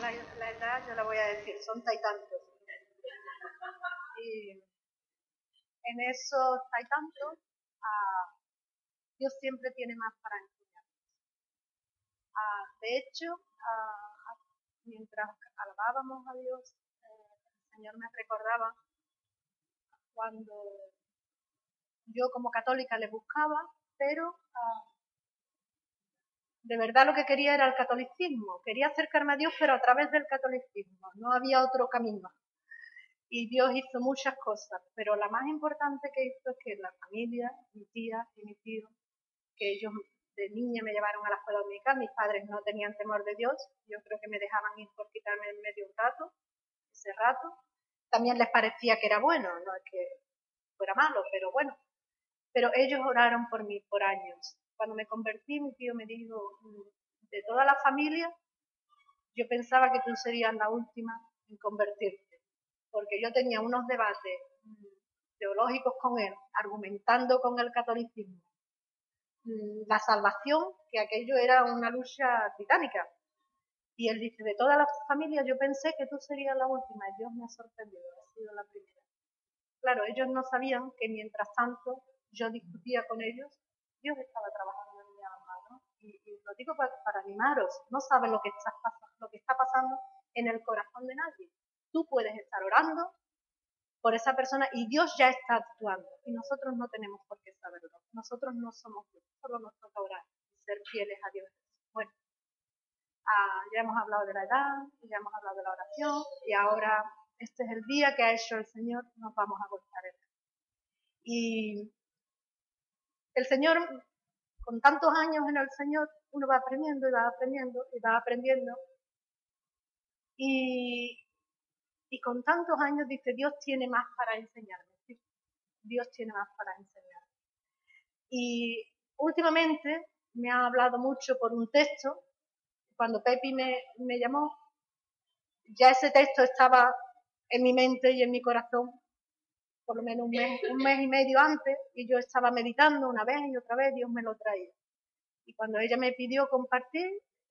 la, la edad, yo la voy a decir, son taitantos. Y en esos taitantos, ah, Dios siempre tiene más para enseñarnos. Ah, de hecho, ah, mientras alabábamos a Dios, eh, el Señor me recordaba cuando yo como católica le buscaba, pero de verdad lo que quería era el catolicismo. Quería acercarme a Dios, pero a través del catolicismo. No había otro camino. Y Dios hizo muchas cosas, pero la más importante que hizo es que la familia, mi tía y mi tío, que ellos de niña me llevaron a la escuela dominical, mis padres no tenían temor de Dios, yo creo que me dejaban ir por quitarme en medio un rato, ese rato. También les parecía que era bueno, no es que fuera malo, pero bueno. Pero ellos oraron por mí por años cuando me convertí, mi tío me dijo, mm, de toda la familia, yo pensaba que tú serías la última en convertirte, porque yo tenía unos debates mm, teológicos con él, argumentando con el catolicismo mm, la salvación, que aquello era una lucha titánica. Y él dice, de toda la familia yo pensé que tú serías la última, y Dios me ha sorprendido, ha sido la primera. Claro, ellos no sabían que mientras tanto yo discutía con ellos Dios estaba trabajando en mi alma, ¿no? Y, lo digo para, animaros, no sabes lo que, está, lo que está pasando en el corazón de nadie. Tú puedes estar orando por esa persona y Dios ya está actuando y nosotros no tenemos por qué saberlo. Nosotros no somos Dios, solo nos toca orar y ser fieles a Dios. Bueno, ah, ya hemos hablado de la edad, ya hemos hablado de la oración y ahora este es el día que ha hecho el Señor, nos vamos a gozar. Y el Señor, con tantos años en el Señor, uno va aprendiendo y va aprendiendo y va aprendiendo. Y, y con tantos años dice, Dios tiene más para enseñarme. Dios tiene más para enseñarme. Y últimamente me ha hablado mucho por un texto. Cuando Pepi me, me llamó, ya ese texto estaba en mi mente y en mi corazón por lo menos un mes, un mes y medio antes, y yo estaba meditando una vez y otra vez, Dios me lo traía. Y cuando ella me pidió compartir,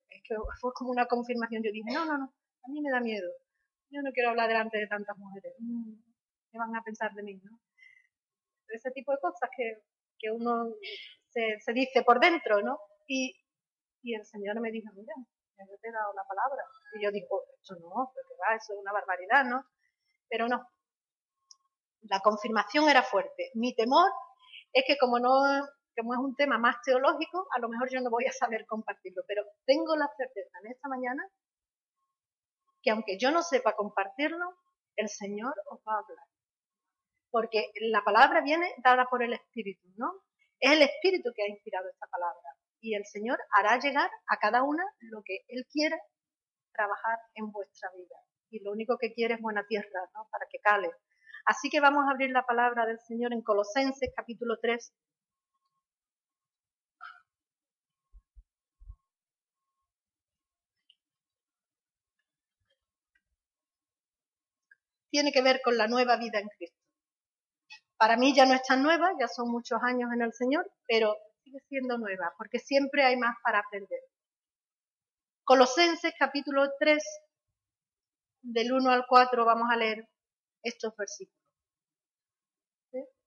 es que fue como una confirmación, yo dije, no, no, no, a mí me da miedo. Yo no quiero hablar delante de tantas mujeres. Mm, ¿Qué van a pensar de mí, no? Ese tipo de cosas que, que uno se, se, dice por dentro, ¿no? Y, y el Señor me dijo, mira, yo te he dado la palabra. Y yo digo, eso no, porque va, eso es una barbaridad, ¿no? Pero no, la confirmación era fuerte. Mi temor es que como no como es un tema más teológico, a lo mejor yo no voy a saber compartirlo, pero tengo la certeza en esta mañana que aunque yo no sepa compartirlo, el Señor os va a hablar. Porque la palabra viene dada por el Espíritu, ¿no? Es el Espíritu que ha inspirado esta palabra. Y el Señor hará llegar a cada una lo que Él quiere trabajar en vuestra vida. Y lo único que quiere es buena tierra, ¿no? Para que cale, Así que vamos a abrir la palabra del Señor en Colosenses capítulo 3. Tiene que ver con la nueva vida en Cristo. Para mí ya no es tan nueva, ya son muchos años en el Señor, pero sigue siendo nueva, porque siempre hay más para aprender. Colosenses capítulo 3, del 1 al 4 vamos a leer estos versículos.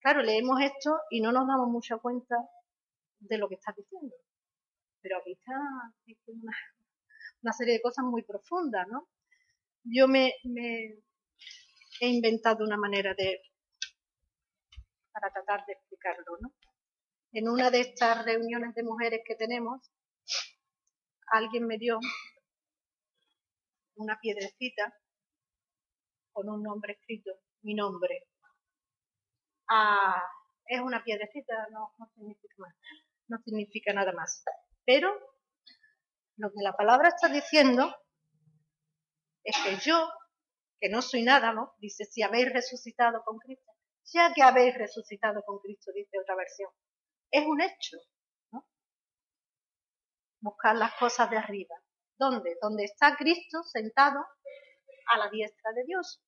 Claro, leemos esto y no nos damos mucha cuenta de lo que está diciendo. Pero aquí está diciendo una, serie de cosas muy profundas, ¿no? Yo me, he inventado una manera de para tratar de explicarlo, ¿no? En una de estas reuniones de mujeres que tenemos, alguien me dio una piedrecita con un nombre escrito, mi nombre, es una piedrecita, no, significa más, no significa nada más. Pero lo que la palabra está diciendo es que yo, que no soy nada, ¿no? Dice, si habéis resucitado con Cristo, ya que habéis resucitado con Cristo, dice otra versión. Es un hecho, ¿no? Buscar las cosas de arriba. ¿Dónde? Donde está Cristo sentado a la diestra de Dios.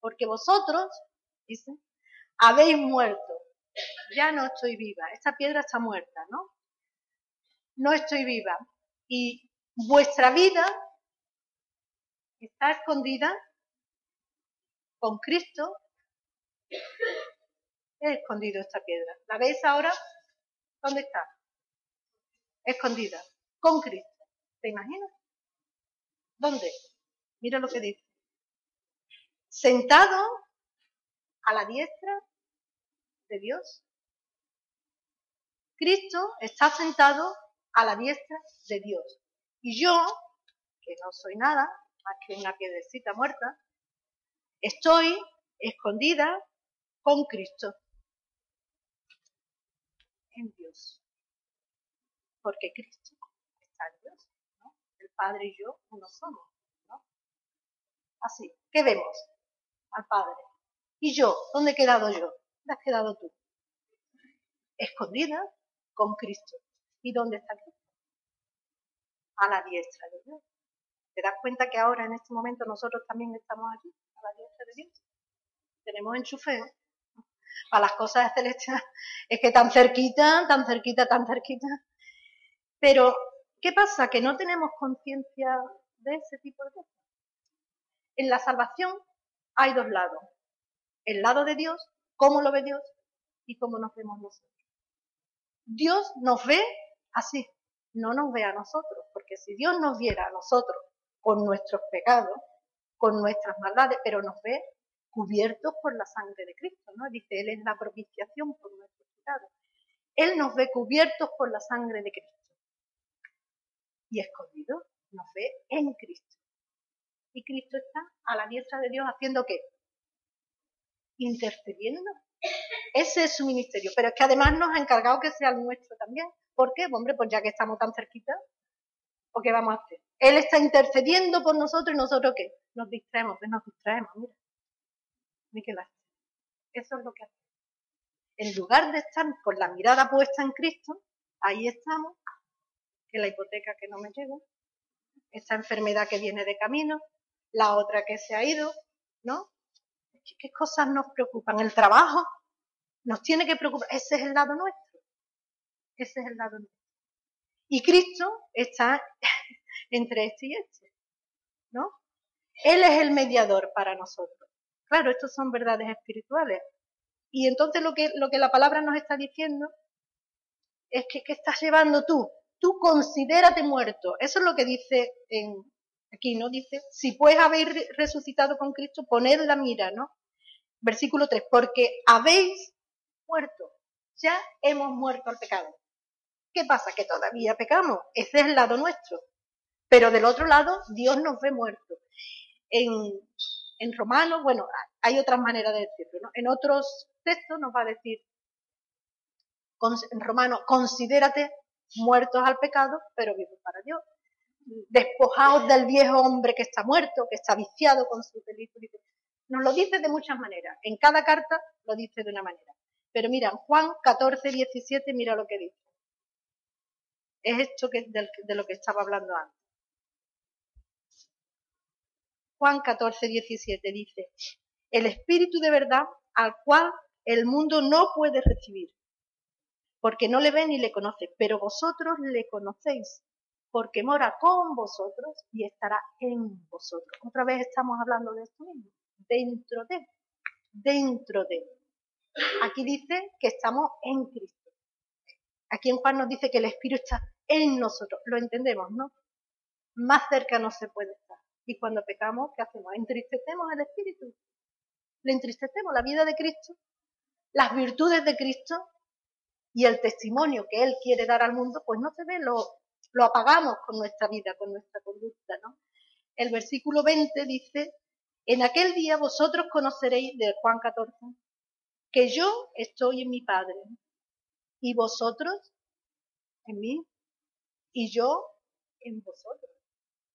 Porque vosotros, dice, habéis muerto. Ya no estoy viva. Esta piedra está muerta, ¿no? No estoy viva. Y vuestra vida está escondida con Cristo. He escondido esta piedra. ¿La veis ahora? ¿Dónde está? Escondida. Con Cristo. ¿Te imaginas? ¿Dónde? Mira lo que dice. Sentado a la diestra de Dios. Cristo está sentado a la diestra de Dios. Y yo, que no soy nada, más que una piedrecita muerta, estoy escondida con Cristo en Dios. Porque Cristo está en Dios. ¿no? El Padre y yo uno somos. ¿no? Así, ¿qué vemos? Al Padre. ¿Y yo? ¿Dónde he quedado yo? ¿Dónde has quedado tú? Escondida con Cristo. ¿Y dónde está Cristo? A la diestra de Dios. ¿Te das cuenta que ahora en este momento nosotros también estamos aquí, a la diestra de Dios? Tenemos enchufe para las cosas celestiales. Es que tan cerquita, tan cerquita, tan cerquita. Pero, ¿qué pasa? Que no tenemos conciencia de ese tipo de cosas. En la salvación hay dos lados. El lado de Dios, cómo lo ve Dios y cómo nos vemos nosotros. Dios nos ve así, no nos ve a nosotros, porque si Dios nos viera a nosotros con nuestros pecados, con nuestras maldades, pero nos ve cubiertos por la sangre de Cristo, ¿no? Dice, Él es la propiciación por nuestros pecados. Él nos ve cubiertos por la sangre de Cristo. Y escondido nos ve en Cristo. Y Cristo está a la diestra de Dios haciendo qué? Intercediendo. Ese es su ministerio. Pero es que además nos ha encargado que sea el nuestro también. ¿Por qué? Hombre, pues ya que estamos tan cerquita, ¿o qué vamos a hacer? Él está intercediendo por nosotros y nosotros qué? Nos distraemos, pues nos distraemos, mira. Eso es lo que hace. En lugar de estar con la mirada puesta en Cristo, ahí estamos, que la hipoteca que no me llega, esa enfermedad que viene de camino, la otra que se ha ido, ¿no? ¿Qué cosas nos preocupan? El trabajo nos tiene que preocupar. Ese es el lado nuestro. Ese es el lado nuestro. Y Cristo está entre este y este, ¿no? Él es el mediador para nosotros. Claro, estos son verdades espirituales. Y entonces lo que, lo que la palabra nos está diciendo es que ¿qué estás llevando tú? Tú considérate muerto. Eso es lo que dice en, aquí, ¿no? Dice, si pues habéis resucitado con Cristo, poned la mira, ¿no? Versículo 3, porque habéis muerto. Ya hemos muerto al pecado. ¿Qué pasa? Que todavía pecamos. Ese es el lado nuestro. Pero del otro lado, Dios nos ve muertos. En, en romano, bueno, hay otras maneras de decirlo, ¿no? En otros textos nos va a decir, en romano, considérate muertos al pecado, pero vivos para Dios. Despojaos del viejo hombre que está muerto, que está viciado con su delito. Nos lo dice de muchas maneras. En cada carta lo dice de una manera. Pero mira, Juan 14, 17, mira lo que dice. Es esto de lo que estaba hablando antes. Juan 14, 17 dice, el Espíritu de verdad al cual el mundo no puede recibir, porque no le ve ni le conoce, pero vosotros le conocéis, porque mora con vosotros y estará en vosotros. Otra vez estamos hablando de esto mismo, dentro de, dentro de. Aquí dice que estamos en Cristo. Aquí en Juan nos dice que el Espíritu está en nosotros. Lo entendemos, ¿no? Más cerca no se puede estar. Y cuando pecamos, ¿qué hacemos? Entristecemos el Espíritu. Le entristecemos la vida de Cristo, las virtudes de Cristo y el testimonio que Él quiere dar al mundo, pues no se ve, lo, lo apagamos con nuestra vida, con nuestra conducta, ¿no? El versículo 20 dice, en aquel día vosotros conoceréis, de Juan 14, que yo estoy en mi Padre y vosotros en mí y yo en vosotros.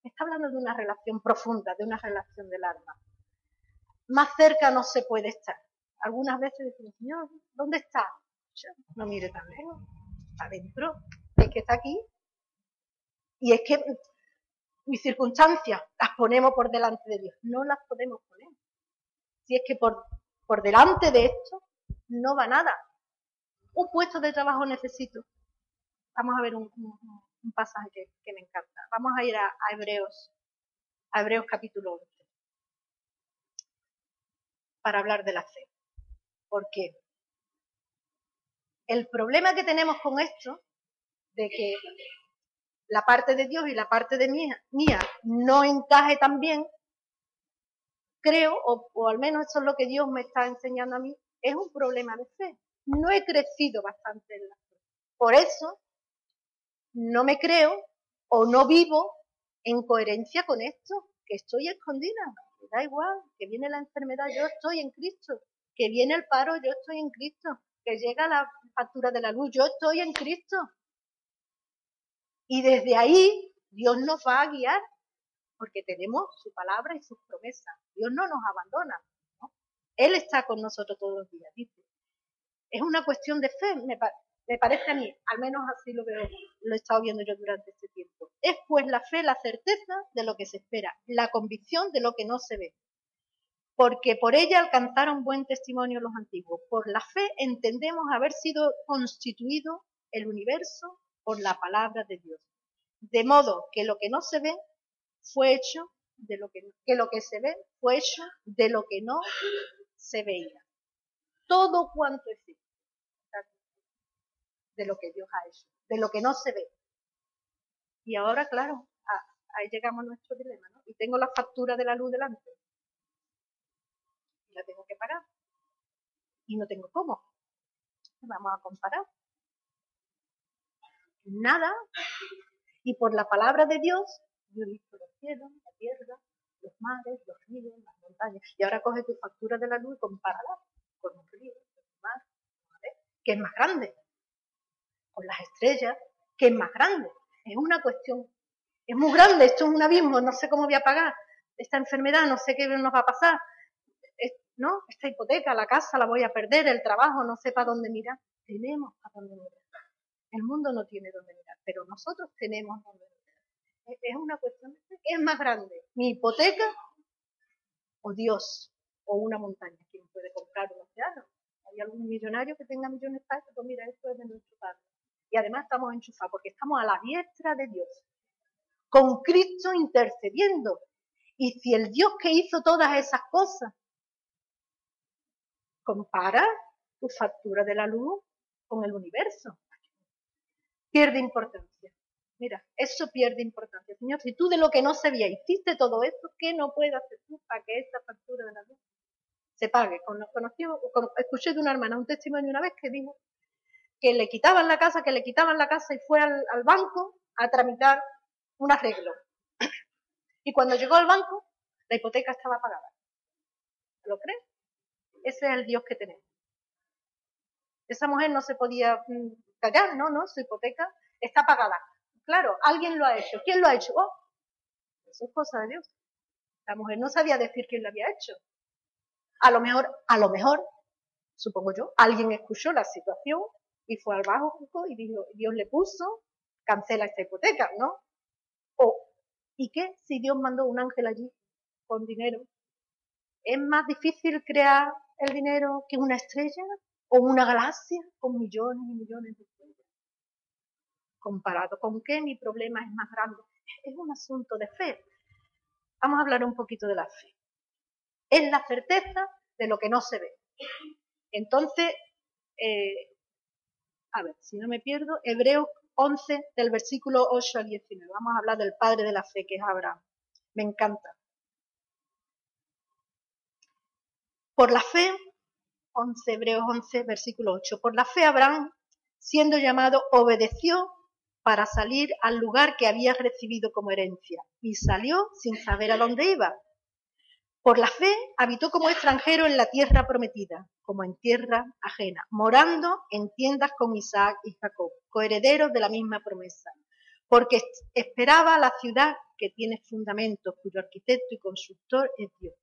Está hablando de una relación profunda, de una relación del alma. Más cerca no se puede estar. Algunas veces decimos, Señor, ¿dónde está? No mire tan lejos, adentro, es que está aquí. Y es que mis circunstancias las ponemos por delante de Dios, no las podemos poner. Si es que por, por delante de esto no va nada. Un puesto de trabajo necesito. Vamos a ver un, pasaje que, me encanta. Vamos a ir a, Hebreos, a Hebreos capítulo 11, para hablar de la fe. Porque el problema que tenemos con esto, de que la parte de Dios y la parte de mía, mía no encaje tan bien, creo, o, al menos eso es lo que Dios me está enseñando a mí, es un problema de fe. No he crecido bastante en la fe. Por eso no me creo o no vivo en coherencia con esto, que estoy escondida. da igual, que viene la enfermedad, yo estoy en Cristo. Que viene el paro, yo estoy en Cristo. Que llega la factura de la luz, yo estoy en Cristo. Y desde ahí Dios nos va a guiar, porque tenemos su palabra y sus promesas. Dios no nos abandona. Él está con nosotros todos los días, dice. Es una cuestión de fe, me, me parece a mí, al menos así lo veo, lo he estado viendo yo durante este tiempo. Es pues la fe la certeza de lo que se espera, la convicción de lo que no se ve. Porque por ella alcanzaron buen testimonio los antiguos. Por la fe entendemos haber sido constituido el universo por la palabra de Dios. De modo que lo que no se ve fue hecho de lo que, que lo que se ve fue hecho de lo que no se veía. Todo cuanto existe de lo que Dios ha hecho, de lo que no se ve. Y ahora, claro, ahí llegamos a nuestro dilema, ¿no? Y tengo la factura de la luz delante. Y la tengo que pagar. Y no tengo cómo. Vamos a comparar nada, y por la palabra de Dios, yo he los cielos, la tierra, los mares, los ríos, las montañas. Y ahora coge tu factura de la luz y compárala con un río, con un mar, que es más grande, con las estrellas, que es más grande. Es una cuestión, es muy grande, esto es un abismo, no sé cómo voy a pagar esta enfermedad, no sé qué nos va a pasar. ¿no? Esta hipoteca, la casa la voy a perder, el trabajo, no sé para dónde mirar. Tenemos para dónde mirar. El mundo no tiene dónde mirar, pero nosotros tenemos dónde mirar. Es una cuestión de es más grande, mi hipoteca o Dios o una montaña. ¿Quién puede comprar un océano? ¿Hay algún millonario que tenga millones de Pues mira, esto es de. Y además estamos enchufados porque estamos a la diestra de Dios, con Cristo intercediendo. Y si el Dios que hizo todas esas cosas compara tu factura de la luz con el universo, pierde importancia. Mira, eso pierde importancia. Señor, si tú de lo que no se veía hiciste todo esto, ¿qué no puedes hacer tú para que esta factura de la luz se pague? Conocí, escuché de una hermana un testimonio una vez que dijo que le quitaban la casa, que le quitaban la casa y fue al, al banco a tramitar un arreglo. Y cuando llegó al banco, la hipoteca estaba pagada. ¿Lo crees? Ese es el Dios que tenemos. Esa mujer no se podía mm, callar, no, no, su hipoteca está pagada. Claro, alguien lo ha hecho. ¿Quién lo ha hecho? Oh, eso es cosa de Dios. La mujer no sabía decir quién lo había hecho. A lo mejor, a lo mejor, supongo yo, alguien escuchó la situación y fue al banco y dijo, Dios le puso, cancela esta hipoteca, ¿no? O, ¿y qué si Dios mandó un ángel allí con dinero? ¿Es más difícil crear el dinero que una estrella? O una galaxia con millones y millones de estrellas. ¿Comparado con qué mi problema es más grande? Es un asunto de fe. Vamos a hablar un poquito de la fe. Es la certeza de lo que no se ve. Entonces, eh, a ver, si no me pierdo, Hebreos 11 del versículo 8 al 19. Vamos a hablar del padre de la fe, que es Abraham. Me encanta. Por la fe 11, Hebreos 11, versículo 8. Por la fe Abraham, siendo llamado, obedeció para salir al lugar que había recibido como herencia y salió sin saber a dónde iba. Por la fe habitó como extranjero en la tierra prometida, como en tierra ajena, morando en tiendas con Isaac y Jacob, coherederos de la misma promesa porque esperaba la ciudad que tiene fundamentos, cuyo arquitecto y constructor es Dios.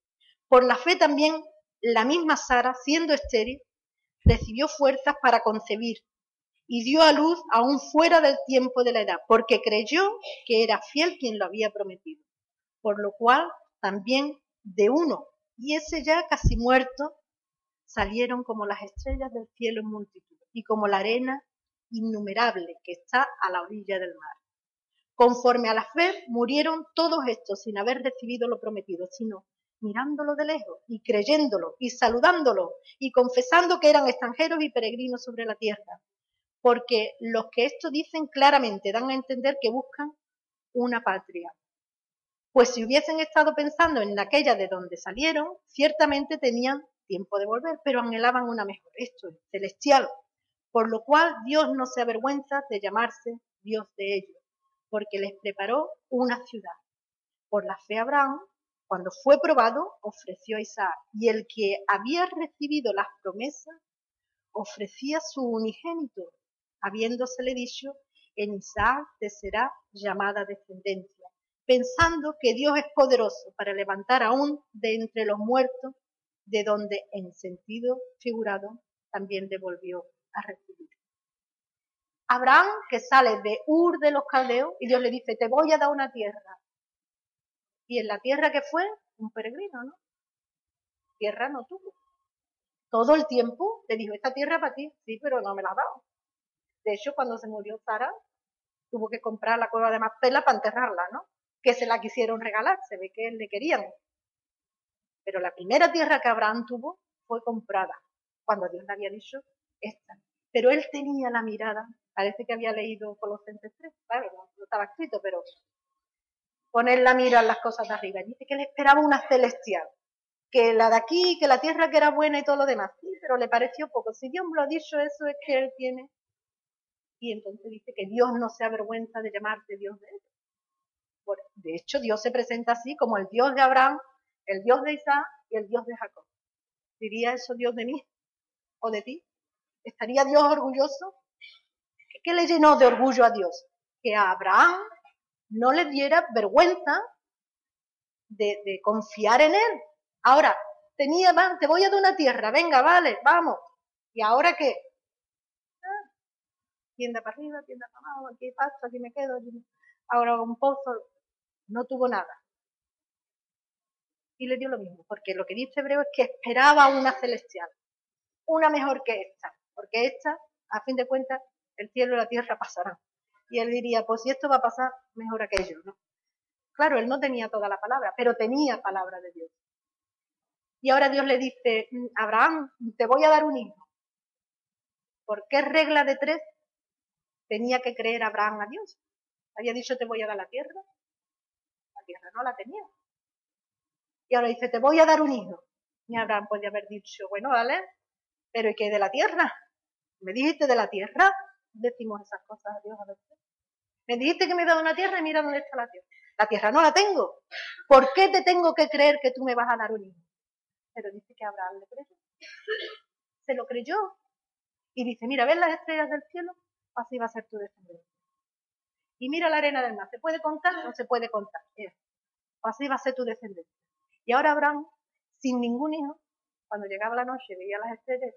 Por la fe también, la misma Sara, siendo estéril, recibió fuerzas para concebir y dio a luz aún fuera del tiempo de la edad, porque creyó que era fiel quien lo había prometido. Por lo cual también de uno, y ese ya casi muerto, salieron como las estrellas del cielo en multitud, y como la arena innumerable que está a la orilla del mar. Conforme a la fe, murieron todos estos sin haber recibido lo prometido, sino mirándolo de lejos y creyéndolo y saludándolo y confesando que eran extranjeros y peregrinos sobre la tierra. Porque los que esto dicen claramente dan a entender que buscan una patria. Pues si hubiesen estado pensando en aquella de donde salieron, ciertamente tenían tiempo de volver, pero anhelaban una mejor, esto es celestial, por lo cual Dios no se avergüenza de llamarse Dios de ellos porque les preparó una ciudad. Por la fe Abraham, cuando fue probado, ofreció a Isaac, y el que había recibido las promesas, ofrecía su unigénito, habiéndosele dicho, en Isaac te será llamada descendencia, pensando que Dios es poderoso para levantar aún de entre los muertos, de donde en sentido figurado también devolvió a recibir. Abraham que sale de Ur de los caldeos y Dios le dice, te voy a dar una tierra. Y en la tierra que fue, un peregrino, ¿no? Tierra no tuvo. Todo el tiempo le dijo, esta tierra para ti, sí, pero no me la ha dado. De hecho, cuando se murió Sara, tuvo que comprar la cueva de Macpela para enterrarla, ¿no? Que se la quisieron regalar, se ve que le querían. Pero la primera tierra que Abraham tuvo fue comprada, cuando Dios le había dicho, esta. Pero él tenía la mirada Parece que había leído Colosenses 3, claro, no, estaba escrito, pero poner la mira en las cosas de arriba. Dice que le esperaba una celestial, que la de aquí, que la tierra que era buena y todo lo demás. Pero le pareció poco. Si Dios me lo ha dicho, eso es que Él tiene. Y entonces dice que Dios no se avergüenza de llamarte Dios de él. de hecho, Dios se presenta así como el Dios de Abraham, el Dios de Isaac y el Dios de Jacob. ¿Diría eso Dios de mí o de ti? ¿Estaría Dios orgulloso ¿Qué le llenó de orgullo a Dios? Que a Abraham no le diera vergüenza de, confiar en él. Ahora, tenía, te voy a dar una tierra, venga, vale, vamos. ¿Y ahora qué? Ah, tienda para arriba, tienda para abajo, aquí paso, aquí me quedo, ahora un pozo. No tuvo nada. Y le dio lo mismo, porque lo que dice Hebreo es que esperaba una celestial, una mejor que esta, porque esta, a fin de cuentas, el cielo y la tierra pasarán. Y él diría, pues si esto va a pasar, mejor aquello, ¿no? Claro, él no tenía toda la palabra, pero tenía palabra de Dios. Y ahora Dios le dice, Abraham, te voy a dar un hijo. ¿Por qué regla de tres tenía que creer Abraham a Dios? Había dicho, te voy a dar la tierra. La tierra no la tenía. Y ahora dice, te voy a dar un hijo. Y Abraham puede haber dicho, bueno, vale, pero ¿y qué de la tierra? ¿Me dijiste de la tierra? Decimos esas cosas a Dios a veces. Me dijiste que me he dado una tierra y mira dónde está la tierra. La tierra no la tengo. ¿Por qué te tengo que creer que tú me vas a dar un hijo? Pero dice que Abraham le creyó. Se lo creyó. Y dice, mira, ¿ves las estrellas del cielo? Así va a ser tu descendencia. Y mira la arena del mar. ¿Se puede contar? No se puede contar. Así va a ser tu descendencia. Y ahora Abraham, sin ningún hijo, cuando llegaba la noche veía las estrellas,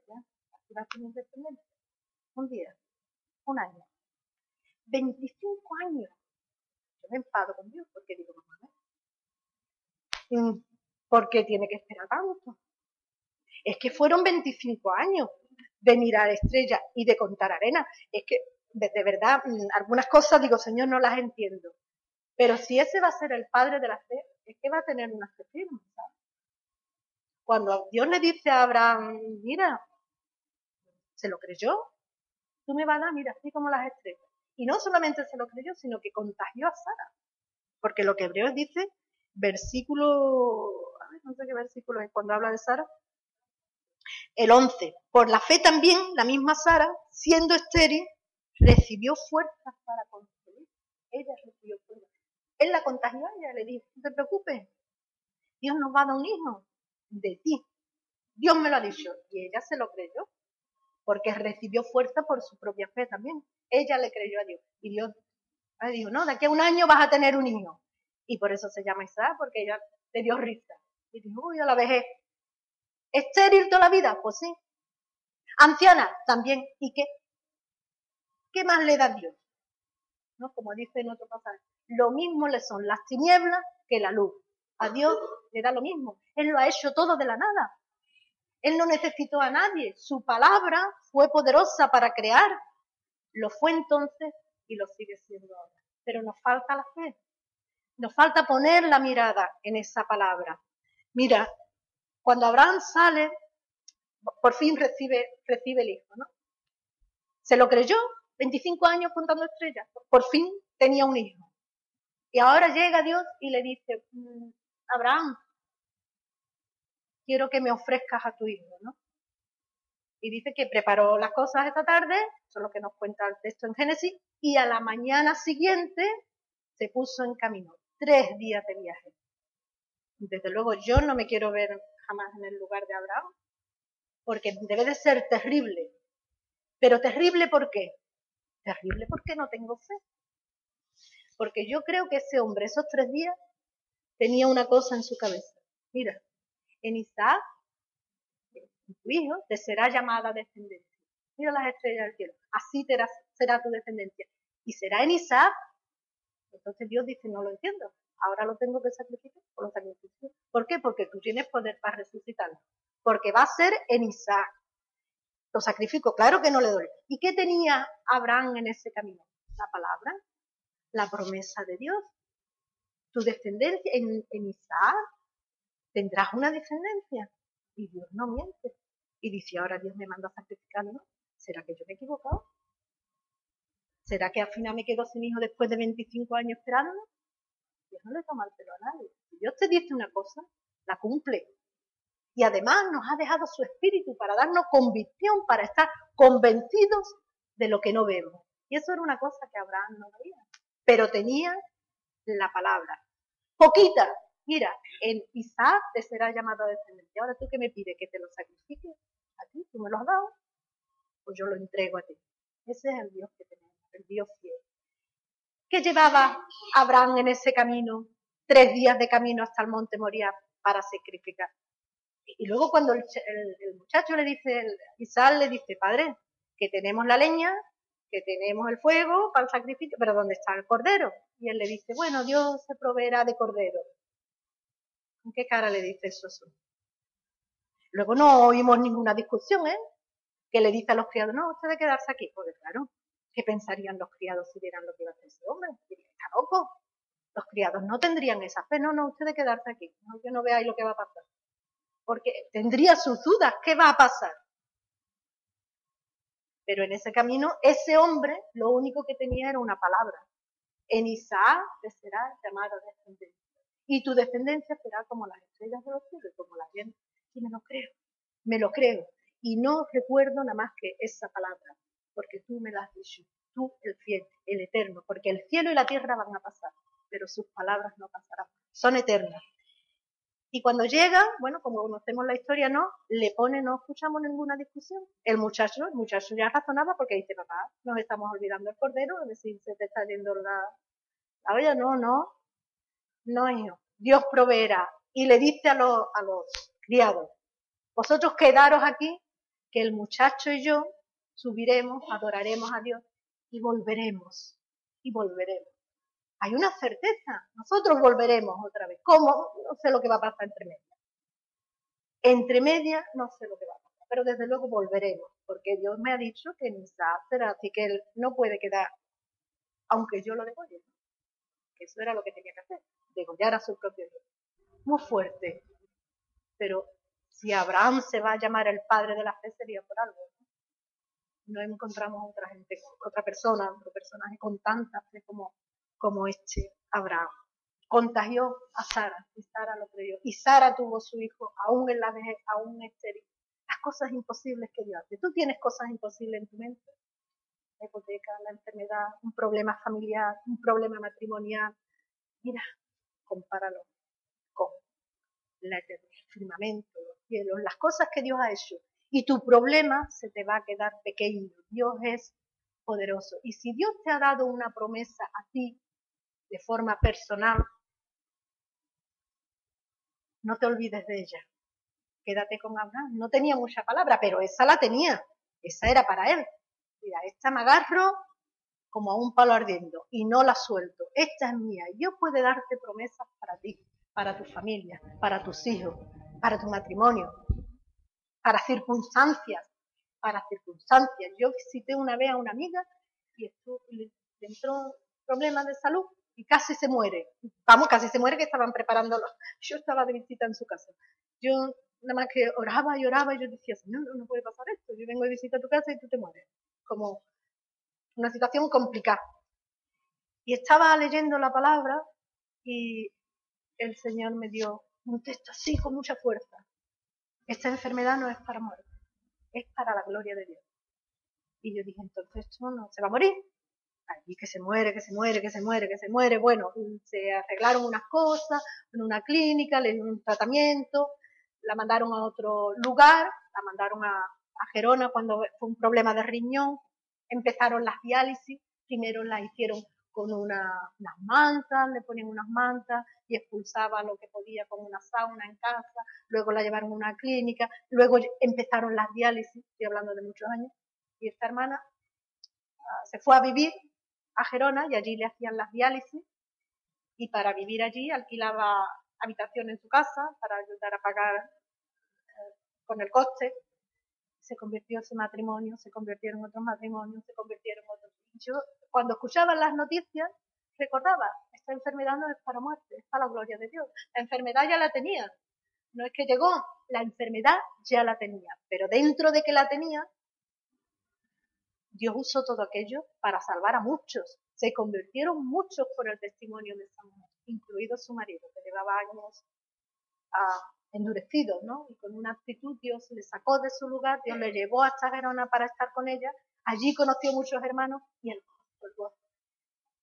así va a ser mi descendencia. Un día un año. 25 años. Yo me enfado con Dios porque digo, mamá, mm, ¿por qué tiene que esperar tanto? Es que fueron 25 años de mirar estrellas y de contar arena. Es que, de, verdad, mm, algunas cosas digo, Señor, no las entiendo. Pero si ese va a ser el padre de la fe, es que va a tener una fe firme, Cuando Dios le dice a Abraham, mira, se lo creyó, tú me vas a dar, mira, así como las estrellas. Y no solamente se lo creyó, sino que contagió a Sara. Porque lo que Hebreos dice, versículo, a no sé qué versículo es cuando habla de Sara. El 11. Por la fe también, la misma Sara, siendo estéril, recibió fuerzas para concebir. Ella recibió fuerzas. Él la contagió a ella, le dijo, no te preocupes, Dios nos va a dar un hijo de ti. Dios me lo ha dicho. Y ella se lo creyó porque recibió fuerza por su propia fe también. Ella le creyó a Dios y Dios Dijo, no, de aquí a un año vas a tener un hijo. Y por eso se llama Isaac, porque ella le dio risa. Y dijo, uy, a la vejez. ¿Estéril toda la vida? Pues sí. Anciana, también. ¿Y qué? ¿Qué más le da Dios? ¿No? Como dice en otro pasaje. Lo mismo le son las tinieblas que la luz. A Dios le da lo mismo. Él lo ha hecho todo de la nada. Él no necesitó a nadie. Su palabra fue poderosa para crear. Lo fue entonces y lo sigue siendo ahora. Pero nos falta la fe. Nos falta poner la mirada en esa palabra. Mira, cuando Abraham sale, por fin recibe, recibe el hijo, ¿no? Se lo creyó, 25 años contando estrellas, por fin tenía un hijo. Y ahora llega Dios y le dice, mm, Abraham, quiero que me ofrezcas a tu hijo, ¿no? Y dice que preparó las cosas esta tarde, eso es lo que nos cuenta el texto en Génesis, y a la mañana siguiente se puso en camino. Tres días de viaje. Desde luego yo no me quiero ver jamás en el lugar de Abraham, porque debe de ser terrible. Pero terrible ¿por qué? Terrible porque no tengo fe. Porque yo creo que ese hombre esos tres días tenía una cosa en su cabeza. Mira, en Isaac, tu hijo, te será llamada descendencia. Mira las estrellas del cielo. Así será tu descendencia. Y será en Isaac. Entonces Dios dice, no lo entiendo. Ahora lo tengo que sacrificar por los sacrificios. ¿Por qué? Porque tú tienes poder para resucitarlo. Porque va a ser en Isaac. Lo sacrifico, claro que no le doy. ¿Y qué tenía Abraham en ese camino? La palabra, la promesa de Dios. Tu descendencia en, en Isaac tendrás una descendencia. Y Dios no miente. Y dice, ahora Dios me manda a sacrificarlo. ¿Será que yo me he equivocado? ¿Será que al final me quedo sin hijo después de 25 años esperándolo? Dios no le toma el pelo a nadie. Si Dios te dice una cosa, la cumple. Y además nos ha dejado su espíritu para darnos convicción, para estar convencidos de lo que no vemos. Y eso era una cosa que Abraham no veía. Pero tenía la palabra. Poquita, Mira, en Isaac te será llamado descendencia. Ahora tú que me pides que te lo sacrifique a ti, tú me lo has dado, pues yo lo entrego a ti. Ese es el Dios que tenemos, el Dios fiel. ¿Qué llevaba Abraham en ese camino? Tres días de camino hasta el monte Moria para sacrificar. Y luego cuando el, muchacho le dice, Isaac le dice, padre, que tenemos la leña, que tenemos el fuego para el sacrificio, pero ¿dónde está el cordero? Y él le dice, bueno, Dios se proveerá de cordero. ¿Con qué cara le dice eso? Luego no oímos ninguna discusión, ¿eh? Que le dice a los criados, no, usted debe quedarse aquí. Porque claro, ¿qué pensarían los criados si vieran lo que iba a hacer ese hombre? Está loco. Los criados no tendrían esa fe, no, no, usted debe quedarse aquí, no, que no veáis lo que va a pasar. Porque tendría sus dudas, ¿qué va a pasar? Pero en ese camino, ese hombre lo único que tenía era una palabra. En Isaac te será llamado descendencia y tu descendencia será como las estrellas de los cielos, como la gente. Y me lo creo, me lo creo. Y no recuerdo nada más que esa palabra, porque tú me la has dicho, tú el fiel, el eterno, porque el cielo y la tierra van a pasar, pero sus palabras no pasarán, son eternas. Y cuando llega, bueno, como conocemos la historia, no, le pone, no escuchamos ninguna discusión. El muchacho, el muchacho ya razonaba porque dice, papá, nos estamos olvidando el cordero, a ver si se te está yendo la, la olla, no, no, no, Dios proveerá. Y le dice a los, criados, vosotros quedaros aquí, que el muchacho y yo subiremos, adoraremos a Dios y volveremos. Y volveremos. Hay una certeza, nosotros volveremos otra vez. ¿Cómo? No sé lo que va a pasar entre medias. Entre medias no sé lo que va a pasar, pero desde luego volveremos, porque Dios me ha dicho que mi será, así que él no puede quedar, aunque yo lo degolle. Que eso era lo que tenía que hacer degollar a su propio Dios. Muy fuerte. Pero si Abraham se va a llamar el padre de la fe sería por algo. No, encontramos otra gente, otra persona, otro personaje con tanta fe como, como este Abraham. Contagió a Sara y Sara lo creyó. Y Sara tuvo su hijo aún en la vejez, aún estéril. Las cosas imposibles que Dios hace. Tú tienes cosas imposibles en tu mente. La hipoteca, la enfermedad, un problema familiar, un problema matrimonial. Mira, compáralo con la el firmamento, los cielos, las cosas que Dios ha hecho. Y tu problema se te va a quedar pequeño. Dios es poderoso. Y si Dios te ha dado una promesa a ti de forma personal, no te olvides de ella. Quédate con Abraham. No tenía mucha palabra, pero esa la tenía. Esa era para él. Mira, esta me como a un palo ardiendo y no la suelto. Esta es mía. Dios puede darte promesas para ti, para tu familia, para tus hijos, para tu matrimonio, para circunstancias, para circunstancias. Yo visité una vez a una amiga y estuvo, le entró problemas de salud y casi se muere. Vamos, casi se muere que estaban preparándolo. Yo estaba de visita en su casa. Yo nada más que oraba y oraba y yo decía, no, no puede pasar esto. Yo vengo de visita a tu casa y tú te mueres. Como una situación complicada. Y estaba leyendo la palabra y el Señor me dio un texto así con mucha fuerza. Esta enfermedad no es para muerte, es para la gloria de Dios. Y yo dije, entonces esto no se va a morir. Allí que se muere, que se muere, que se muere, que se muere. Bueno, se arreglaron unas cosas en una clínica, le dieron un tratamiento, la mandaron a otro lugar, la mandaron a, a Gerona cuando fue un problema de riñón, empezaron las diálisis, primero las hicieron con una, unas mantas, le ponían unas mantas y expulsaba lo que podía con una sauna en casa, luego la llevaron a una clínica, luego empezaron las diálisis, estoy hablando de muchos años, y esta hermana uh, se fue a vivir a Gerona y allí le hacían las diálisis y para vivir allí alquilaba habitación en su casa para ayudar a pagar eh, con el coste se convirtió ese matrimonio, se convirtieron otros matrimonios, se convirtieron otros. Yo, cuando escuchaba las noticias, recordaba, esta enfermedad no es para muerte, es para la gloria de Dios. La enfermedad ya la tenía. No es que llegó, la enfermedad ya la tenía. Pero dentro de que la tenía, Dios usó todo aquello para salvar a muchos. Se convirtieron muchos por el testimonio de esa mujer, incluido su marido, que llevaba años a, endurecido, ¿no? Y con una actitud Dios le sacó de su lugar, Dios le llevó hasta Gerona para estar con ella, allí conoció muchos hermanos y el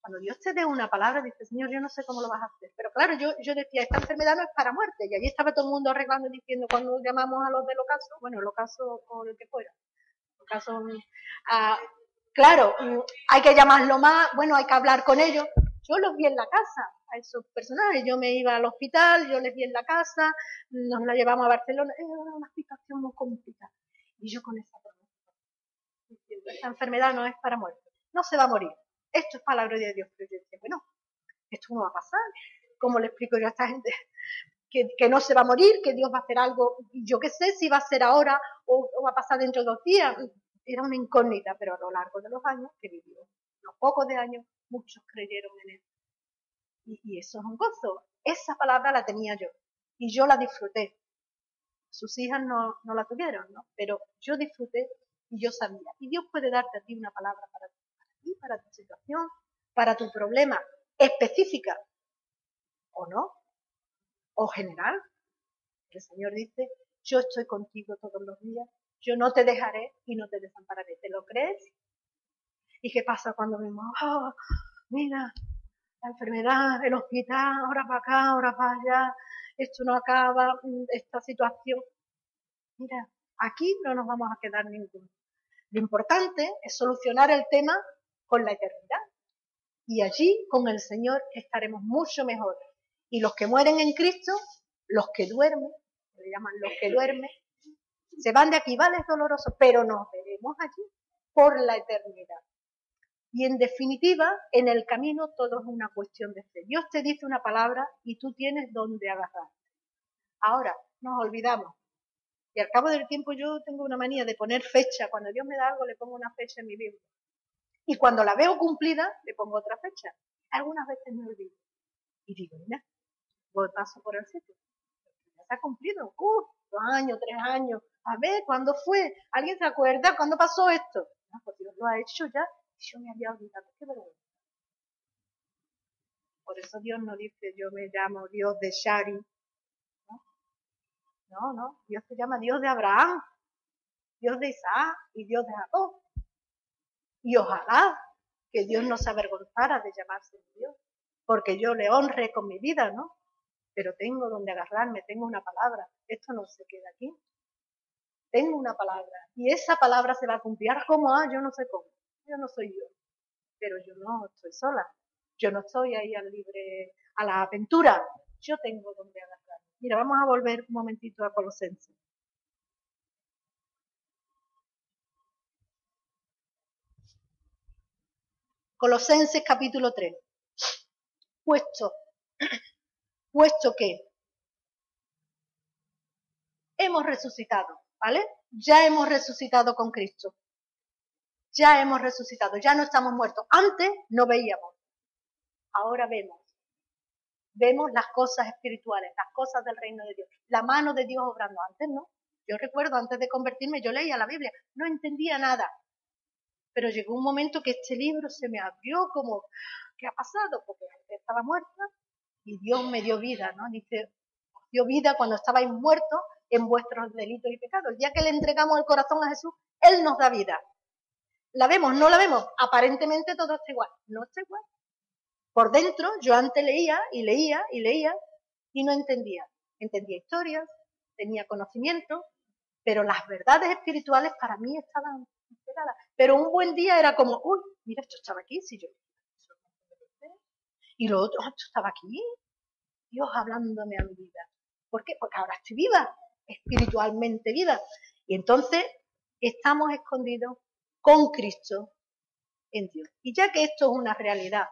Cuando Dios te dé una palabra, dice, Señor, yo no sé cómo lo vas a hacer. Pero claro, yo, yo decía, esta enfermedad no es para muerte. Y allí estaba todo el mundo arreglando y diciendo, cuando llamamos a los del ocaso, bueno, el ocaso o el que fuera, el ocaso, ah, claro, mm, hay que llamarlo más, bueno, hay que hablar con ellos. Yo los vi en la casa, a esos personajes. Yo me iba al hospital, yo les vi en la casa, nos la llevamos a Barcelona. Era una situación muy complicada. Y yo con esa esta enfermedad no es para muerte, no se va a morir. Esto es para la gloria de Dios. Pero yo decía, bueno, esto no va a pasar. ¿Cómo le explico yo a esta gente? Que, no se va a morir, que Dios va a hacer algo, yo qué sé si va a ser ahora o, o, va a pasar dentro de dos días. Era una incógnita, pero a lo largo de los años que vivió, los pocos de años, muchos creyeron en él y, eso es un gozo. Esa palabra la tenía yo y yo la disfruté. Sus hijas no, no la tuvieron, ¿no? Pero yo disfruté y yo sabía. Y Dios puede darte a ti una palabra para, para ti, para tu situación, para tu problema específica o no, o general. El Señor dice, yo estoy contigo todos los días, yo no te dejaré y no te desampararé. ¿Te lo crees? ¿Y qué pasa cuando vemos, oh, mira, la enfermedad, el hospital, ahora para acá, ahora para allá, esto no acaba, mm, esta situación. Mira, aquí no nos vamos a quedar ninguno. Lo importante es solucionar el tema con la eternidad. Y allí con el Señor estaremos mucho mejor. Y los que mueren en Cristo, los que duermen, le llaman los que duermen, se van de aquí, vale, es doloroso, pero nos veremos allí por la eternidad. Y en definitiva, en el camino todo es una cuestión de fe. Dios te dice una palabra y tú tienes donde agarrar. Ahora, nos olvidamos. Y al cabo del tiempo yo tengo una manía de poner fecha. Cuando Dios me da algo, le pongo una fecha en mi Biblia. Y cuando la veo cumplida, le pongo otra fecha. Algunas veces me olvido. Y digo, mira, voy paso por el sitio. Ya se ha cumplido. Uh, dos años, tres años. A ver, ¿cuándo fue? ¿Alguien se acuerda? ¿Cuándo pasó esto? No, pues Dios lo ha hecho ya yo me había olvidado, qué vergüenza. Por eso Dios no dice, yo me llamo Dios de Shari. ¿no? no, Dios se llama Dios de Abraham, Dios de Isaac y Dios de Jacob. Y ojalá que Dios no se avergonzara de llamarse Dios, porque yo le honre con mi vida, ¿no? Pero tengo donde agarrarme, tengo una palabra. Esto no se queda aquí. Tengo una palabra. Y esa palabra se va a cumplir. ¿Cómo? Ah, yo no sé cómo yo no soy yo, pero yo no estoy sola, yo no estoy ahí al libre, a la aventura, yo tengo donde agarrar. Mira, vamos a volver un momentito a Colosenses. Colosenses capítulo 3. Puesto, puesto que hemos resucitado, ¿vale? Ya hemos resucitado con Cristo. Ya hemos resucitado, ya no estamos muertos. Antes no veíamos, ahora vemos. Vemos las cosas espirituales, las cosas del reino de Dios, la mano de Dios obrando. Antes no. Yo recuerdo, antes de convertirme, yo leía la Biblia, no entendía nada. Pero llegó un momento que este libro se me abrió como, ¿qué ha pasado? Porque estaba muerta y Dios me dio vida, ¿no? Dice, dio vida cuando estabais muertos en vuestros delitos y pecados. Día que le entregamos el corazón a Jesús, Él nos da vida. ¿La vemos? ¿No la vemos? Aparentemente todo está igual. No está igual. Por dentro, yo antes leía y leía y leía y no entendía. Entendía historias, tenía conocimiento, pero las verdades espirituales para mí estaban enteradas. Pero un buen día era como, uy, mira, esto estaba aquí, si yo. Y lo otro, esto estaba aquí. Dios hablándome a mi vida. ¿Por qué? Porque ahora estoy viva espiritualmente vida. Y entonces estamos escondidos con Cristo en Dios. Y ya que esto es una realidad,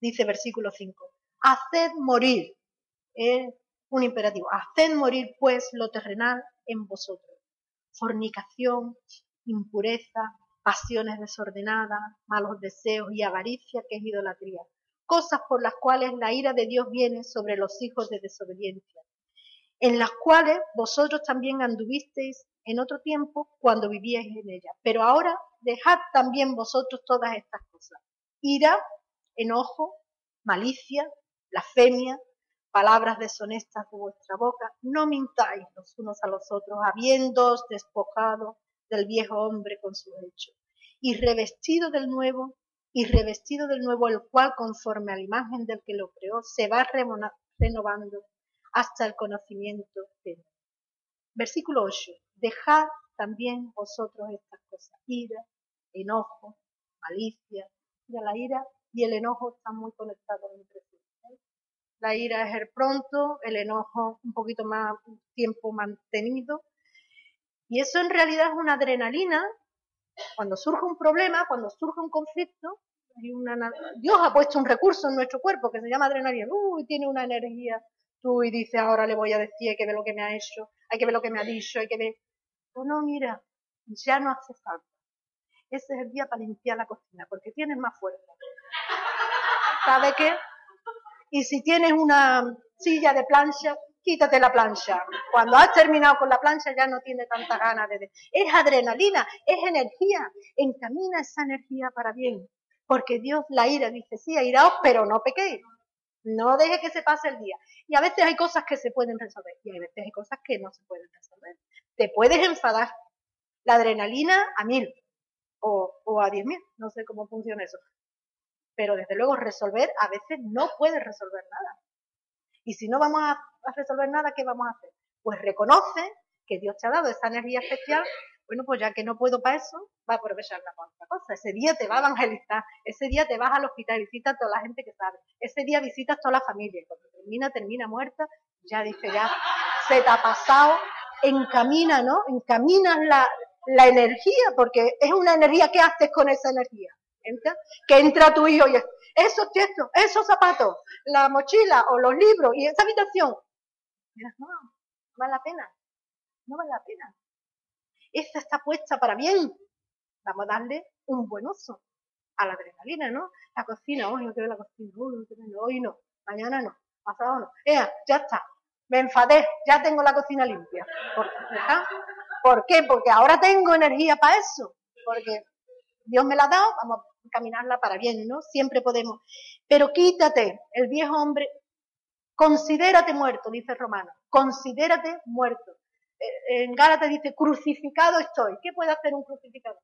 dice versículo 5, haced morir, es un imperativo, haced morir pues lo terrenal en vosotros. Fornicación, impureza, pasiones desordenadas, malos deseos y avaricia, que es idolatría. Cosas por las cuales la ira de Dios viene sobre los hijos de desobediencia en las cuales vosotros también anduvisteis en otro tiempo cuando vivíais en ella. Pero ahora dejad también vosotros todas estas cosas. Ira, enojo, malicia, blasfemia, palabras deshonestas de vuestra boca. No mintáis los unos a los otros, habiéndoos despojado del viejo hombre con sus hechos, y revestido del nuevo, y revestido del nuevo, el cual, conforme a la imagen del que lo creó, se va renovando hasta el conocimiento. Versículo 8. Dejad también vosotros estas cosas. Ira, enojo, malicia. Ya la ira y el enojo están muy conectados entre sí. ¿eh? La ira es el pronto, el enojo un poquito más tiempo mantenido. Y eso en realidad es una adrenalina. Cuando surge un problema, cuando surge un conflicto, Dios ha puesto un recurso en nuestro cuerpo que se llama adrenalina. Uy, tiene una energía tú y dices, ahora le voy a decir, hay que ver lo que me ha hecho, hay que ver lo que me ha dicho, hay que ver. No, mira, ya no hace falta. Ese es el día para limpiar la cocina, porque tienes más fuerza. ¿Sabe qué? Y si tienes una silla de plancha, quítate la plancha. Cuando has terminado con la plancha ya no tiene tanta ganas de... Es adrenalina, es energía. Encamina esa energía para bien. Porque Dios la ira dice, sí, airaos, pero no pequéis. No deje que se pase el día. Y a veces hay cosas que se pueden resolver y a veces hay cosas que no se pueden resolver. Te puedes enfadar. La adrenalina a mil o, a diez mil. No sé cómo funciona eso. Pero desde luego resolver a veces no puedes resolver nada. Y si no vamos a, a resolver nada, ¿qué vamos a hacer? Pues reconoce que Dios te ha dado esa energía especial bueno, pues ya que no puedo para eso, va a aprovecharla para otra cosa. Ese día te va a evangelizar, ese día te vas al hospital, y visitas a toda la gente que sabe, ese día visitas toda la familia, y cuando termina, termina muerta, ya dice, ya se te ha pasado, encamina, ¿no? Encaminas la, la energía, porque es una energía, ¿qué haces con esa energía? ¿Entra? Que entra tu hijo y es, esos textos, esos zapatos, la mochila o los libros y esa habitación. no, no vale la pena, no vale la pena esta está puesta para bien. Vamos a darle un buen uso a la adrenalina, ¿no? La cocina, hoy no quiero la cocina, hoy no, mañana no, pasado no. Ea, ya está, me enfadé, ya tengo la cocina limpia. ¿Por, qué? Porque ahora tengo energía para eso, porque Dios me la ha dado, vamos a caminarla para bien, ¿no? Siempre podemos. Pero quítate el viejo hombre, considérate muerto, dice Romano, considérate muerto en Gálatas dice, crucificado estoy. ¿Qué puede hacer un crucificado?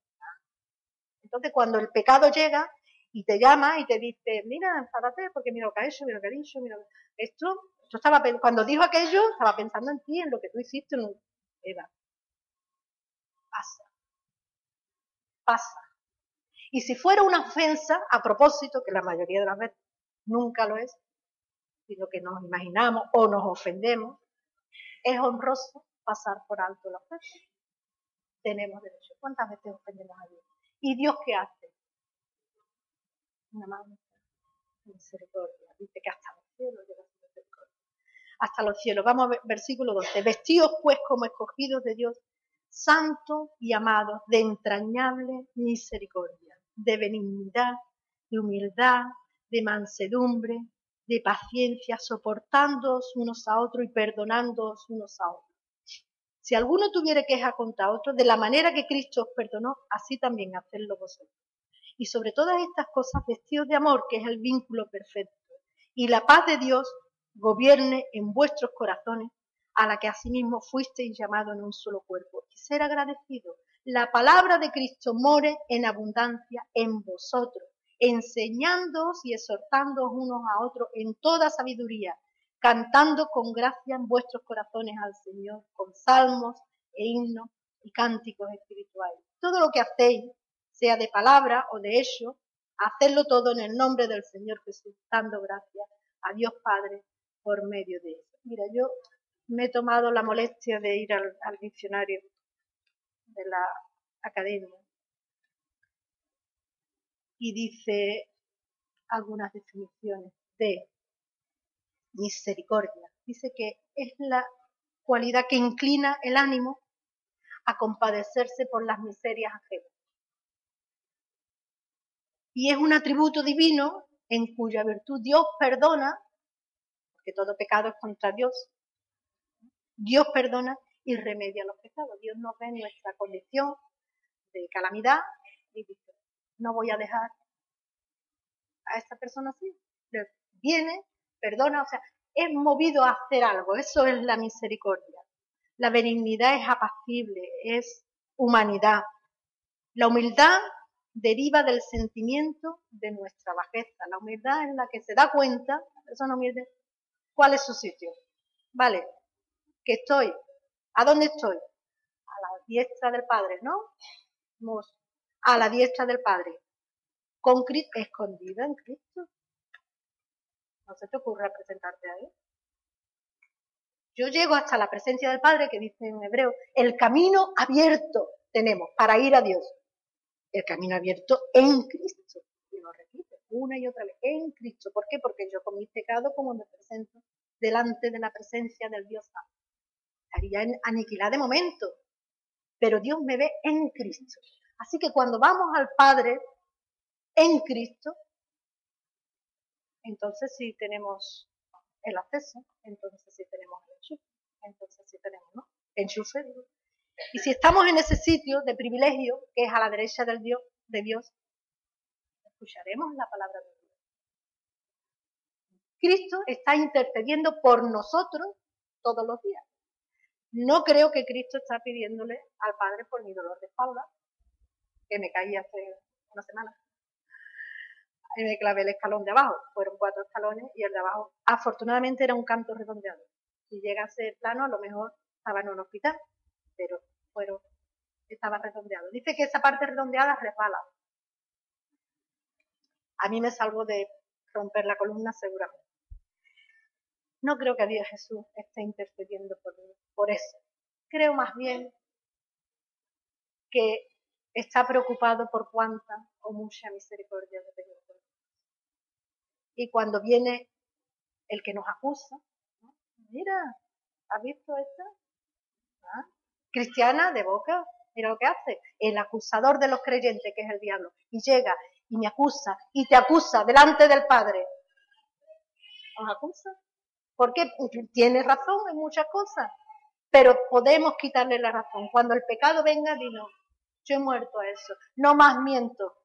Entonces, cuando el pecado llega y te llama y te dice, mira, enfádate porque mira lo que ha hecho, mira lo que ha dicho, mira esto, yo estaba, cuando dijo aquello, estaba pensando en ti, en lo que tú hiciste, Eva. Pasa. Pasa. Y si fuera una ofensa, a propósito, que la mayoría de las veces nunca lo es, sino que nos imaginamos o nos ofendemos, es honroso pasar por alto la ofensa. Tenemos derecho. ¿Cuántas veces ofendemos a Dios? ¿Y Dios qué hace? Una mano misericordia. Dice que hasta los cielos llega su misericordia. Hasta los cielos. Vamos a ver, versículo 12. Vestidos pues como escogidos de Dios, santos y amados, de entrañable misericordia, de benignidad, de humildad, de mansedumbre, de paciencia, soportándoos unos a otros y perdonándoos unos a otros. Si alguno tuviera queja contra otro, de la manera que Cristo os perdonó, así también hacedlo vosotros. Y sobre todas estas cosas, vestidos de amor, que es el vínculo perfecto, y la paz de Dios gobierne en vuestros corazones, a la que asimismo fuisteis llamados en un solo cuerpo. Y ser agradecido. La palabra de Cristo more en abundancia en vosotros, enseñándoos y exhortándoos unos a otros en toda sabiduría, cantando con gracia en vuestros corazones al Señor, con salmos e himnos y cánticos espirituales. Todo lo que hacéis, sea de palabra o de hecho, hacedlo todo en el nombre del Señor Jesús, dando gracias a Dios Padre por medio de eso. Mira, yo me he tomado la molestia de ir al diccionario de la academia y dice algunas definiciones de misericordia. Dice que es la cualidad que inclina el ánimo a compadecerse por las miserias ajenas. Y es un atributo divino en cuya virtud Dios perdona, porque todo pecado es contra Dios, Dios perdona y remedia los pecados. Dios nos ve en nuestra condición de calamidad y dice, no voy a dejar a esta persona así. Viene, perdona, o sea, es movido a hacer algo. Eso es la misericordia. La benignidad es apacible, es humanidad. La humildad deriva del sentimiento de nuestra bajeza. La humildad es la que se da cuenta, la persona humilde, cuál es su sitio. Vale, que estoy. ¿A dónde estoy? A la diestra del Padre, ¿no? A la diestra del Padre. Con Cristo, escondida en Cristo. ¿No se te ocurre presentarte ahí? Yo llego hasta la presencia del Padre, que dice en hebreo, el camino abierto tenemos para ir a Dios. El camino abierto en Cristo. Y lo repite una y otra vez, en Cristo. ¿Por qué? Porque yo con mis pecados, como me presento delante de la presencia del Dios Santo estaría aniquilada de momento, pero Dios me ve en Cristo. Así que cuando vamos al Padre en Cristo, entonces sí tenemos el acceso, entonces sí tenemos el enchufe, entonces sí tenemos, ¿no? Enchufe, Y si estamos en ese sitio de privilegio, que es a la derecha del Dios, de Dios, escucharemos la palabra de Dios. Cristo está intercediendo por nosotros todos los días. No creo que Cristo está pidiéndole al Padre por mi dolor de espalda, que me caí hace una semana. Me clavé el escalón de abajo. Fueron cuatro escalones y el de abajo, afortunadamente, era un canto redondeado. Si llega a ser plano, a lo mejor estaba en un hospital, pero fueron, estaba redondeado. Dice que esa parte redondeada resbala. A mí me salvo de romper la columna seguramente. No creo que Dios Jesús esté intercediendo por, por eso. Creo más bien que está preocupado por cuánta o mucha misericordia de Dios. Y cuando viene el que nos acusa, mira, ¿has visto esta? ¿Ah? Cristiana de boca, mira lo que hace. El acusador de los creyentes, que es el diablo, y llega y me acusa y te acusa delante del Padre. ¿Os acusa? Porque tiene razón en muchas cosas, pero podemos quitarle la razón. Cuando el pecado venga, dino, yo he muerto a eso, no más miento.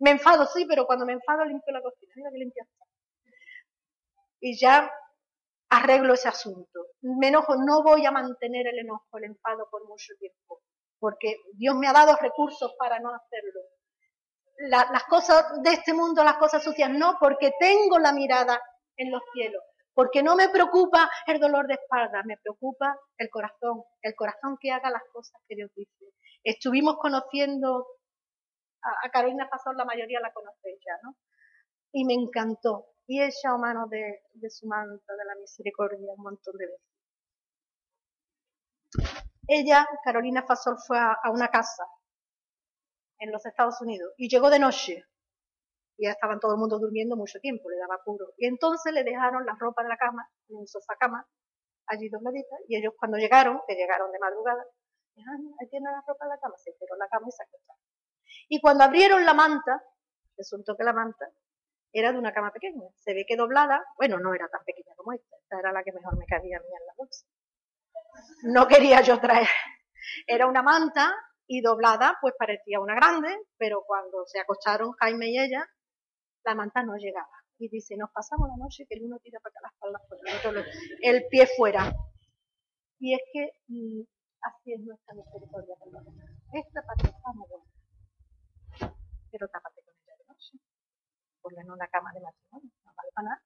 Me enfado, sí, pero cuando me enfado limpio la cocina, mira que limpia Y ya arreglo ese asunto. Me enojo, no voy a mantener el enojo, el enfado por mucho tiempo, porque Dios me ha dado recursos para no hacerlo. las cosas de este mundo, las cosas sucias, no, porque tengo la mirada en los cielos. Porque no me preocupa el dolor de espalda, me preocupa el corazón, el corazón que haga las cosas que Dios dice. Estuvimos conociendo a, Carolina pasó la mayoría la conocéis ya, ¿no? Y me encantó. Y he echado mano de, su manto, de la misericordia, un montón de veces. Ella, Carolina Fasol, fue a, una casa en los Estados Unidos y llegó de noche. Y ya estaban todo el mundo durmiendo mucho tiempo, le daba puro. Y entonces le dejaron la ropa de la cama, en un sofá cama, allí dobladita, y ellos cuando llegaron, que llegaron de madrugada, dijeron, ahí tiene la ropa de la cama, se tiró la cama y se acostaron. Y cuando abrieron la manta, resultó que la manta era de una cama pequeña. Se ve que doblada, bueno, no era tan pequeña como esta, esta era la que mejor me cabía a mí en la bolsa. No quería yo traer. Era una manta y doblada, pues parecía una grande, pero cuando se acostaron Jaime y ella, la manta no llegaba. Y dice, nos pasamos la noche que el uno tira para acá las espaldas por el otro, el pie fuera. Y es que mm, así es nuestra misericordia. Esta parte está muy buena pero tápate con ella de noche. Ponla en una cama de matrimonio, no vale para nada.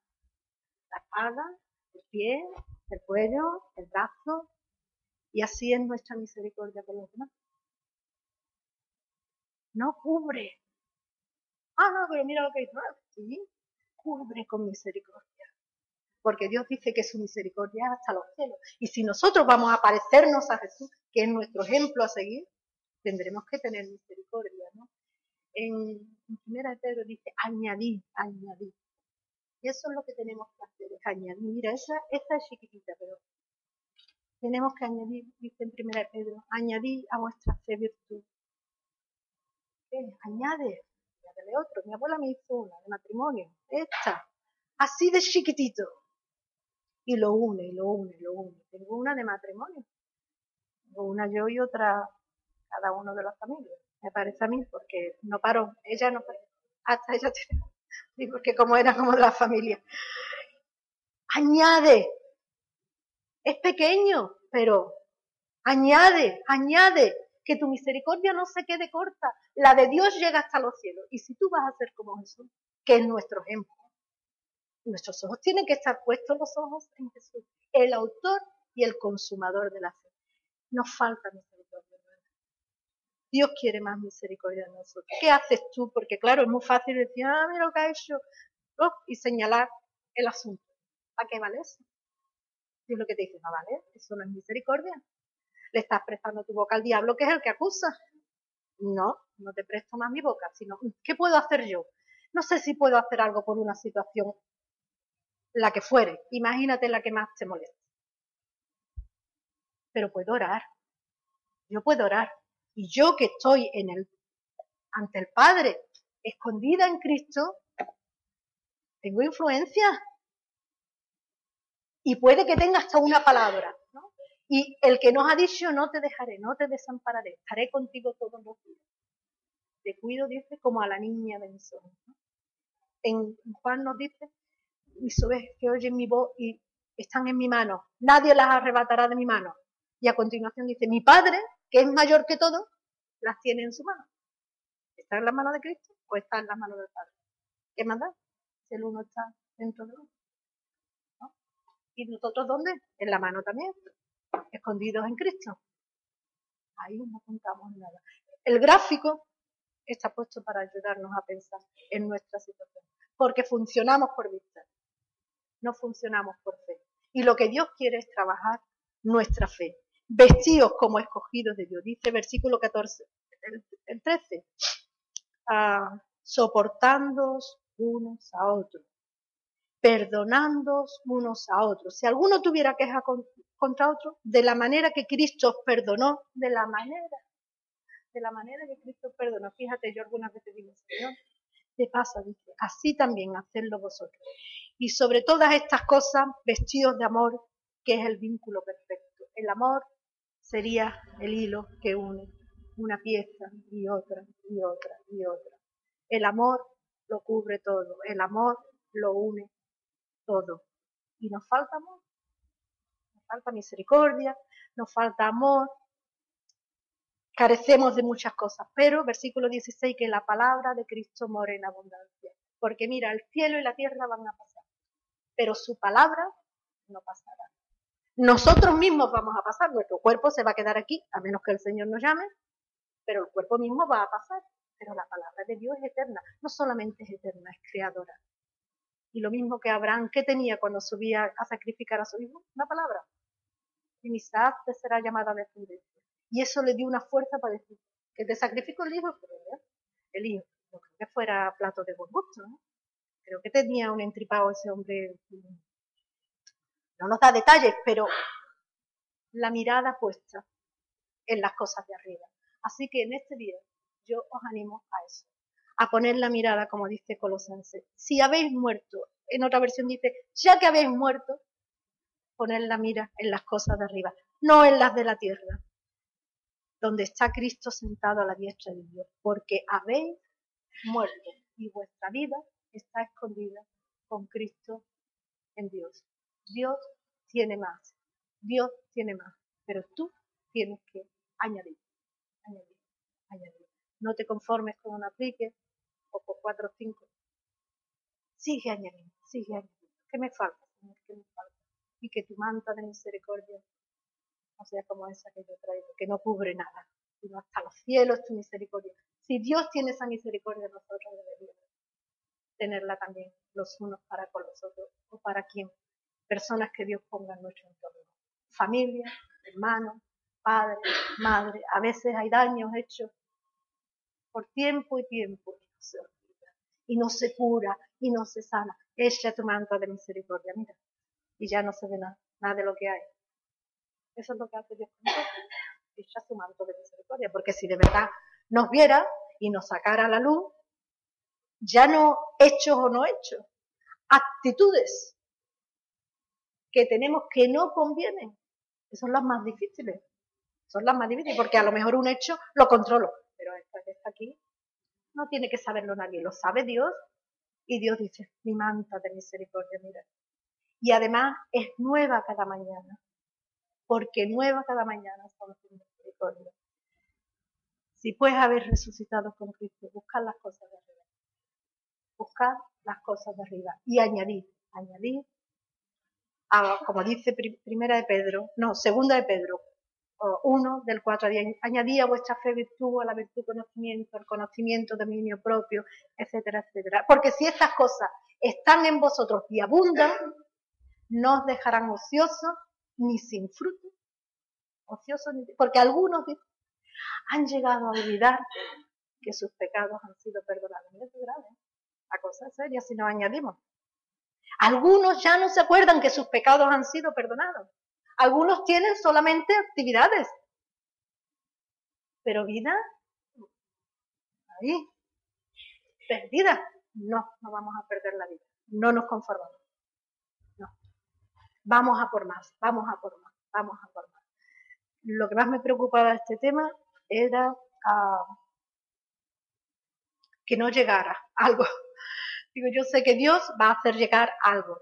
La espalda, el pie, el cuello, el brazo, y así es nuestra misericordia con los demás. No cubre. Ah, no, pero mira lo que dice. sí, cubre con misericordia. Porque Dios dice que su misericordia es hasta los cielos. Y si nosotros vamos a parecernos a Jesús, que es nuestro ejemplo a seguir, tendremos que tener misericordia, en, primera de Pedro dice añadir, añadir. Y eso es lo que tenemos que hacer, añadir. Mira, esa, esta es chiquitita, pero tenemos que añadir, dice en primera de Pedro, añadir a vuestra fe virtud. ¿Qué? Añade, añádele otro. Mi abuela me hizo una de matrimonio, esta, así de chiquitito. Y lo une, y lo une, y lo une. Tengo una de matrimonio. Tengo una yo y otra cada uno de las familias me parece a mí, porque no paró, ella no paró, hasta ella tiene, porque como era como de la familia. Añade, es pequeño, pero añade, añade, que tu misericordia no se quede corta, la de Dios llega hasta los cielos. Y si tú vas a ser como Jesús, que es nuestro ejemplo, nuestros ojos tienen que estar puestos los ojos en Jesús, el autor y el consumador de la fe. Nos falta misericordia. Dios quiere más misericordia de nosotros. ¿Qué haces tú? Porque claro, es muy fácil decir, ah, mira lo que ha hecho, oh, y señalar el asunto. ¿Para qué vale eso? Dios lo que te dice, no vale, eso no es misericordia. Le estás prestando tu boca al diablo, que es el que acusa. No, no te presto más mi boca, sino, ¿qué puedo hacer yo? No sé si puedo hacer algo por una situación, la que fuere. Imagínate la que más te moleste. Pero puedo orar. Yo puedo orar. Y yo que estoy en el, ante el Padre, escondida en Cristo, tengo influencia. Y puede que tenga hasta una palabra. Y el que nos ha dicho, no te dejaré, no te desampararé, estaré contigo todos los días. Te cuido, dice, como a la niña de mis ojos. En Juan nos dice, mis ovejas que oyen mi voz y están en mi mano, nadie las arrebatará de mi mano. Y a continuación dice, mi Padre que es mayor que todo, las tiene en su mano. ¿Está en la mano de Cristo o está en la mano del Padre? ¿Qué más da? Si el uno está dentro del otro. ¿Y nosotros dónde? En la mano también, escondidos en Cristo. Ahí no contamos nada. El gráfico está puesto para ayudarnos a pensar en nuestra situación, porque funcionamos por vista, no funcionamos por fe. Y lo que Dios quiere es trabajar nuestra fe, vestidos como escogidos de Dios. Dice versículo 14, el, 13, ah, unos a otros, perdonándoos unos a otros. Si alguno tuviera queja contra otro, de la manera que Cristo os perdonó, de la manera, de la manera que Cristo perdonó. Fíjate, yo algunas veces digo, Señor, te pasa, dice, así también hacedlo vosotros. Y sobre todas estas cosas, vestidos de amor, que es el vínculo perfecto. El amor sería el hilo que une una pieza y otra y otra y otra. El amor lo cubre todo, el amor lo une todo. Y nos falta amor, nos falta misericordia, nos falta amor, carecemos de muchas cosas, pero versículo 16, que la palabra de Cristo mora en abundancia. Porque mira, el cielo y la tierra van a pasar, pero su palabra no pasará. Nosotros mismos vamos a pasar, nuestro cuerpo se va a quedar aquí, a menos que el Señor nos llame, pero el cuerpo mismo va a pasar. pero la palabra de Dios es eterna. No solamente es eterna, es creadora. Y lo mismo que Abraham, ¿qué tenía cuando subía a sacrificar a su hijo? Una palabra. Isaac te será llamada descendencia. Y eso le dio una fuerza para decir que te sacrifico el hijo, pero el hijo. No creo que fuera plato de buen gusto, ¿no? Creo que tenía un entripado ese hombre. No nos da detalles, pero la mirada puesta en las cosas de arriba. Así que en este día yo os animo a eso, a poner la mirada, como dice Colosense. Si habéis muerto, en otra versión dice, ya que habéis muerto, poner la mira en las cosas de arriba, no en las de la tierra, donde está Cristo sentado a la diestra de Dios, porque habéis muerto y vuestra vida está escondida con Cristo en Dios. Dios tiene más, Dios tiene más, pero tú tienes que añadir, añadir, añadir. No te conformes con un aplique o con cuatro o cinco. Sigue añadiendo, sigue añadiendo. ¿Qué me falta, Señor? ¿Qué me falta? Y que tu manta de misericordia no sea como esa que yo traigo, que no cubre nada, sino hasta los cielos tu misericordia. Si Dios tiene esa misericordia, nosotros deberíamos tenerla también los unos para con los otros o para quien, personas que Dios ponga en nuestro entorno. Familia, hermanos, padre, madre, a veces hay daños hechos por tiempo y tiempo y no se olvida, y no se cura, y no se sana. Echa tu manto de misericordia, mira, y ya no se ve nada, nada de lo que hay. Eso es lo que hace Dios con nosotros, echa su manto de misericordia, porque si de verdad nos viera y nos sacara a la luz, ya no hechos o no hechos, actitudes que tenemos que no convienen, que son las más difíciles. Son las más difíciles, porque a lo mejor un hecho lo controlo, pero esta que está aquí no tiene que saberlo nadie, lo sabe Dios y Dios dice, mi manta de misericordia, mira. Y además es nueva cada mañana, porque nueva cada mañana son su misericordia. Si puedes haber resucitado con Cristo, buscar las cosas de arriba. Buscar las cosas de arriba y añadir, añadir, como dice primera de Pedro, no, segunda de Pedro, uno del 4 añadí a vuestra fe virtud, a la virtud conocimiento, al conocimiento dominio propio, etcétera, etcétera. Porque si estas cosas están en vosotros y abundan, no os dejarán ociosos ni sin fruto. Ociosos ni... Porque algunos han llegado a olvidar que sus pecados han sido perdonados. Mira qué grave. ¿eh? La cosa es seria si nos añadimos. Algunos ya no se acuerdan que sus pecados han sido perdonados. Algunos tienen solamente actividades. Pero vida, ahí, perdida. No, no vamos a perder la vida. No nos conformamos. No. Vamos a por más, vamos a por más, vamos a por más. Lo que más me preocupaba de este tema era ah, que no llegara algo. Digo, yo sé que Dios va a hacer llegar algo.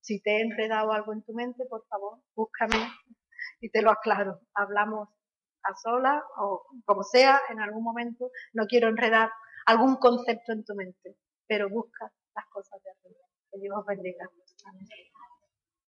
Si te he enredado algo en tu mente, por favor, búscame y te lo aclaro. Hablamos a sola o como sea en algún momento. No quiero enredar algún concepto en tu mente, pero busca las cosas de arriba. Que Dios os bendiga.